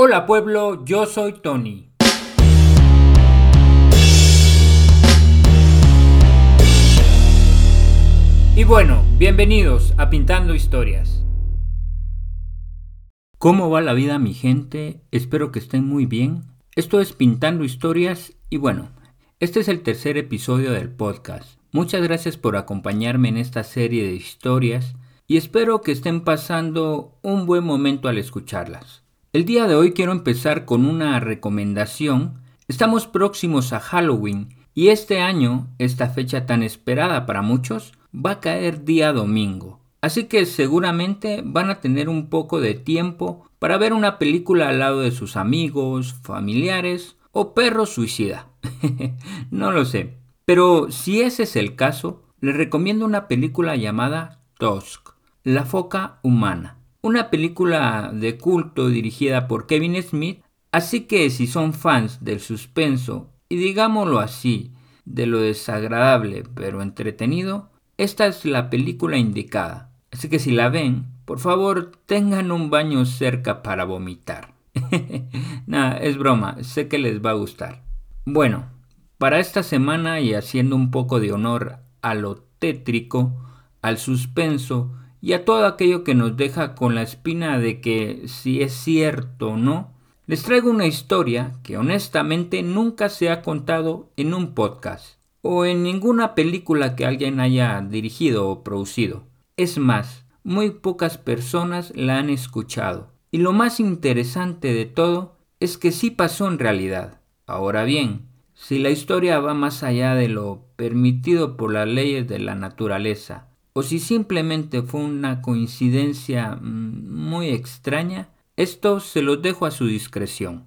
Hola pueblo, yo soy Tony. Y bueno, bienvenidos a Pintando Historias. ¿Cómo va la vida mi gente? Espero que estén muy bien. Esto es Pintando Historias y bueno, este es el tercer episodio del podcast. Muchas gracias por acompañarme en esta serie de historias y espero que estén pasando un buen momento al escucharlas. El día de hoy quiero empezar con una recomendación. Estamos próximos a Halloween y este año, esta fecha tan esperada para muchos, va a caer día domingo. Así que seguramente van a tener un poco de tiempo para ver una película al lado de sus amigos, familiares o perro suicida. no lo sé. Pero si ese es el caso, les recomiendo una película llamada Tusk, la foca humana una película de culto dirigida por Kevin Smith, así que si son fans del suspenso y digámoslo así, de lo desagradable pero entretenido, esta es la película indicada. Así que si la ven, por favor tengan un baño cerca para vomitar. Nada, es broma, sé que les va a gustar. Bueno, para esta semana y haciendo un poco de honor a lo tétrico, al suspenso y a todo aquello que nos deja con la espina de que si es cierto o no, les traigo una historia que honestamente nunca se ha contado en un podcast o en ninguna película que alguien haya dirigido o producido. Es más, muy pocas personas la han escuchado. Y lo más interesante de todo es que sí pasó en realidad. Ahora bien, si la historia va más allá de lo permitido por las leyes de la naturaleza, o si simplemente fue una coincidencia mm, muy extraña, esto se lo dejo a su discreción.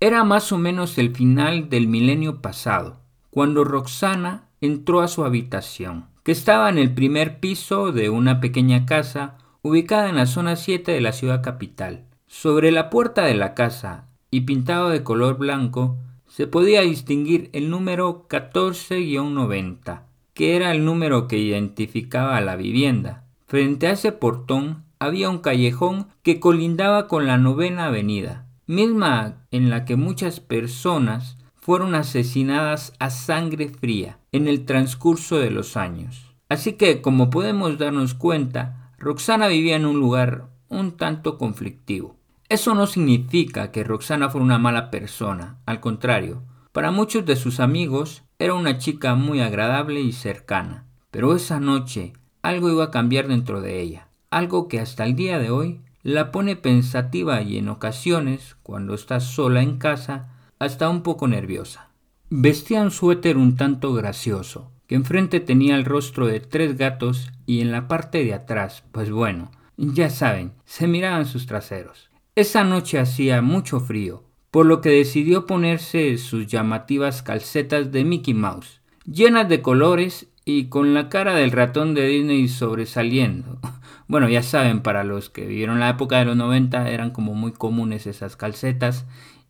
Era más o menos el final del milenio pasado, cuando Roxana entró a su habitación, que estaba en el primer piso de una pequeña casa ubicada en la zona 7 de la ciudad capital. Sobre la puerta de la casa, y pintado de color blanco, se podía distinguir el número 14-90, que era el número que identificaba a la vivienda. Frente a ese portón había un callejón que colindaba con la novena avenida, misma en la que muchas personas fueron asesinadas a sangre fría en el transcurso de los años. Así que, como podemos darnos cuenta, Roxana vivía en un lugar un tanto conflictivo. Eso no significa que Roxana fuera una mala persona, al contrario, para muchos de sus amigos era una chica muy agradable y cercana, pero esa noche algo iba a cambiar dentro de ella, algo que hasta el día de hoy la pone pensativa y en ocasiones, cuando está sola en casa, hasta un poco nerviosa. Vestía un suéter un tanto gracioso, que enfrente tenía el rostro de tres gatos y en la parte de atrás, pues bueno, ya saben, se miraban sus traseros. Esa noche hacía mucho frío, por lo que decidió ponerse sus llamativas calcetas de Mickey Mouse, llenas de colores y con la cara del ratón de Disney sobresaliendo. Bueno, ya saben, para los que vivieron la época de los 90 eran como muy comunes esas calcetas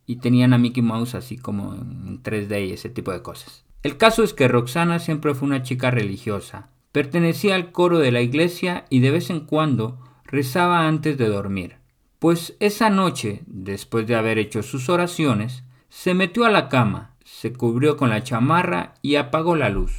y tenían a Mickey Mouse así como en 3D y ese tipo de cosas. El caso es que Roxana siempre fue una chica religiosa. Pertenecía al coro de la iglesia y de vez en cuando rezaba antes de dormir pues esa noche, después de haber hecho sus oraciones, se metió a la cama, se cubrió con la chamarra y apagó la luz.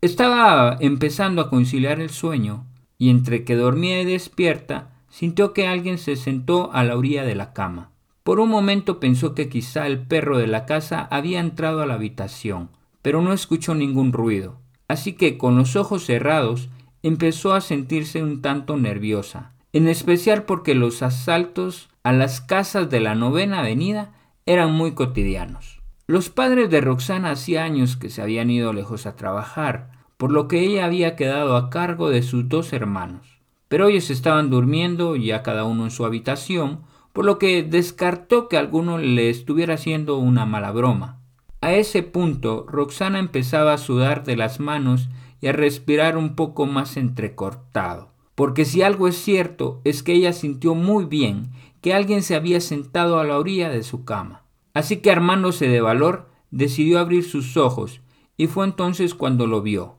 Estaba empezando a conciliar el sueño, y entre que dormía y despierta, sintió que alguien se sentó a la orilla de la cama. Por un momento pensó que quizá el perro de la casa había entrado a la habitación, pero no escuchó ningún ruido, así que con los ojos cerrados empezó a sentirse un tanto nerviosa en especial porque los asaltos a las casas de la novena avenida eran muy cotidianos. Los padres de Roxana hacía años que se habían ido lejos a trabajar, por lo que ella había quedado a cargo de sus dos hermanos. Pero ellos estaban durmiendo ya cada uno en su habitación, por lo que descartó que alguno le estuviera haciendo una mala broma. A ese punto, Roxana empezaba a sudar de las manos y a respirar un poco más entrecortado porque si algo es cierto es que ella sintió muy bien que alguien se había sentado a la orilla de su cama. Así que armándose de valor, decidió abrir sus ojos, y fue entonces cuando lo vio,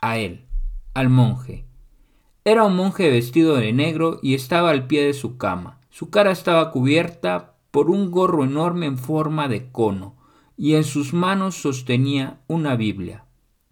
a él, al monje. Era un monje vestido de negro y estaba al pie de su cama. Su cara estaba cubierta por un gorro enorme en forma de cono, y en sus manos sostenía una Biblia.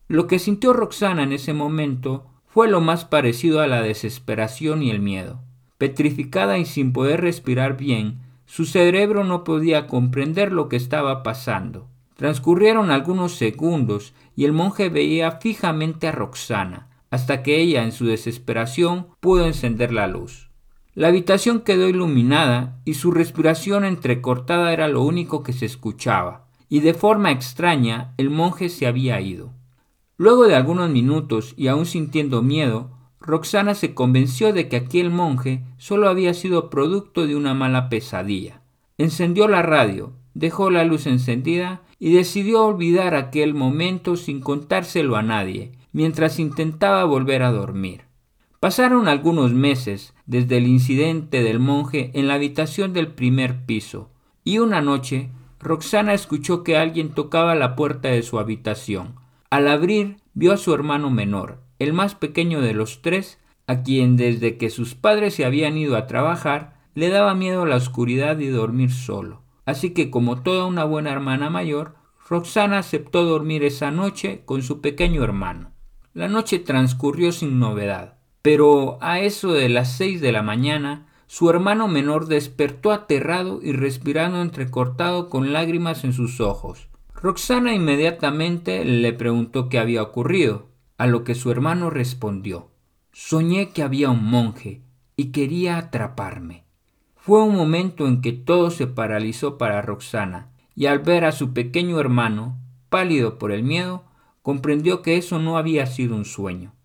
Lo que sintió Roxana en ese momento fue lo más parecido a la desesperación y el miedo. Petrificada y sin poder respirar bien, su cerebro no podía comprender lo que estaba pasando. Transcurrieron algunos segundos y el monje veía fijamente a Roxana, hasta que ella, en su desesperación, pudo encender la luz. La habitación quedó iluminada y su respiración entrecortada era lo único que se escuchaba, y de forma extraña el monje se había ido. Luego de algunos minutos y aún sintiendo miedo, Roxana se convenció de que aquel monje solo había sido producto de una mala pesadilla. Encendió la radio, dejó la luz encendida y decidió olvidar aquel momento sin contárselo a nadie, mientras intentaba volver a dormir. Pasaron algunos meses desde el incidente del monje en la habitación del primer piso, y una noche Roxana escuchó que alguien tocaba la puerta de su habitación. Al abrir, vio a su hermano menor, el más pequeño de los tres, a quien desde que sus padres se habían ido a trabajar, le daba miedo la oscuridad y dormir solo. Así que como toda una buena hermana mayor, Roxana aceptó dormir esa noche con su pequeño hermano. La noche transcurrió sin novedad, pero a eso de las seis de la mañana, su hermano menor despertó aterrado y respirando entrecortado con lágrimas en sus ojos. Roxana inmediatamente le preguntó qué había ocurrido, a lo que su hermano respondió Soñé que había un monje y quería atraparme. Fue un momento en que todo se paralizó para Roxana, y al ver a su pequeño hermano, pálido por el miedo, comprendió que eso no había sido un sueño.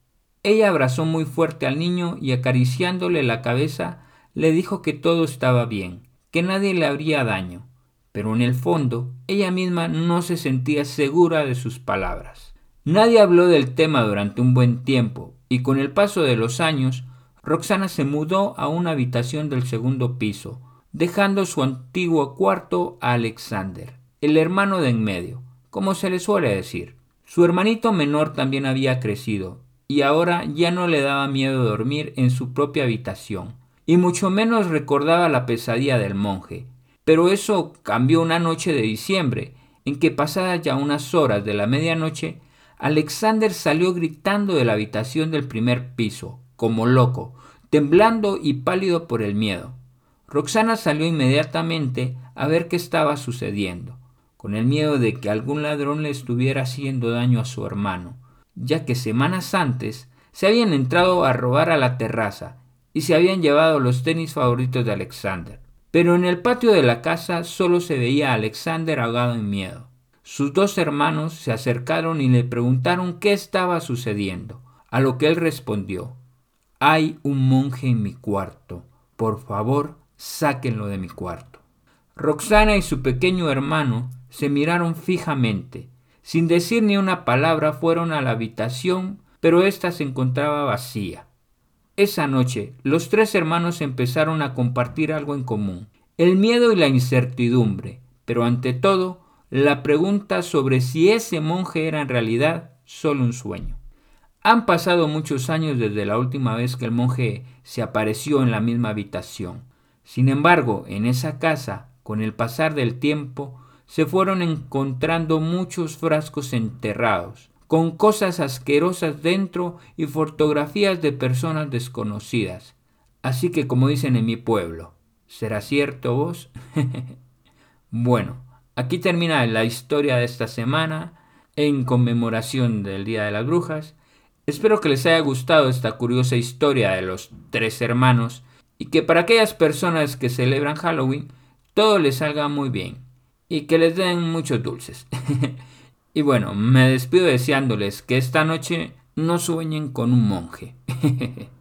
Ella abrazó muy fuerte al niño y acariciándole la cabeza le dijo que todo estaba bien, que nadie le habría daño, pero en el fondo ella misma no se sentía segura de sus palabras. Nadie habló del tema durante un buen tiempo, y con el paso de los años Roxana se mudó a una habitación del segundo piso, dejando su antiguo cuarto a Alexander, el hermano de en medio, como se le suele decir. Su hermanito menor también había crecido, y ahora ya no le daba miedo dormir en su propia habitación, y mucho menos recordaba la pesadilla del monje. Pero eso cambió una noche de diciembre, en que pasadas ya unas horas de la medianoche, Alexander salió gritando de la habitación del primer piso, como loco, temblando y pálido por el miedo. Roxana salió inmediatamente a ver qué estaba sucediendo, con el miedo de que algún ladrón le estuviera haciendo daño a su hermano, ya que semanas antes se habían entrado a robar a la terraza y se habían llevado los tenis favoritos de Alexander. Pero en el patio de la casa solo se veía a Alexander ahogado en miedo. Sus dos hermanos se acercaron y le preguntaron qué estaba sucediendo, a lo que él respondió hay un monje en mi cuarto. Por favor, sáquenlo de mi cuarto. Roxana y su pequeño hermano se miraron fijamente. Sin decir ni una palabra fueron a la habitación, pero ésta se encontraba vacía. Esa noche los tres hermanos empezaron a compartir algo en común, el miedo y la incertidumbre, pero ante todo la pregunta sobre si ese monje era en realidad solo un sueño. Han pasado muchos años desde la última vez que el monje se apareció en la misma habitación. Sin embargo, en esa casa, con el pasar del tiempo, se fueron encontrando muchos frascos enterrados, con cosas asquerosas dentro y fotografías de personas desconocidas. Así que como dicen en mi pueblo, ¿será cierto vos? bueno, aquí termina la historia de esta semana en conmemoración del Día de las Brujas. Espero que les haya gustado esta curiosa historia de los tres hermanos y que para aquellas personas que celebran Halloween todo les salga muy bien y que les den muchos dulces. y bueno, me despido deseándoles que esta noche no sueñen con un monje.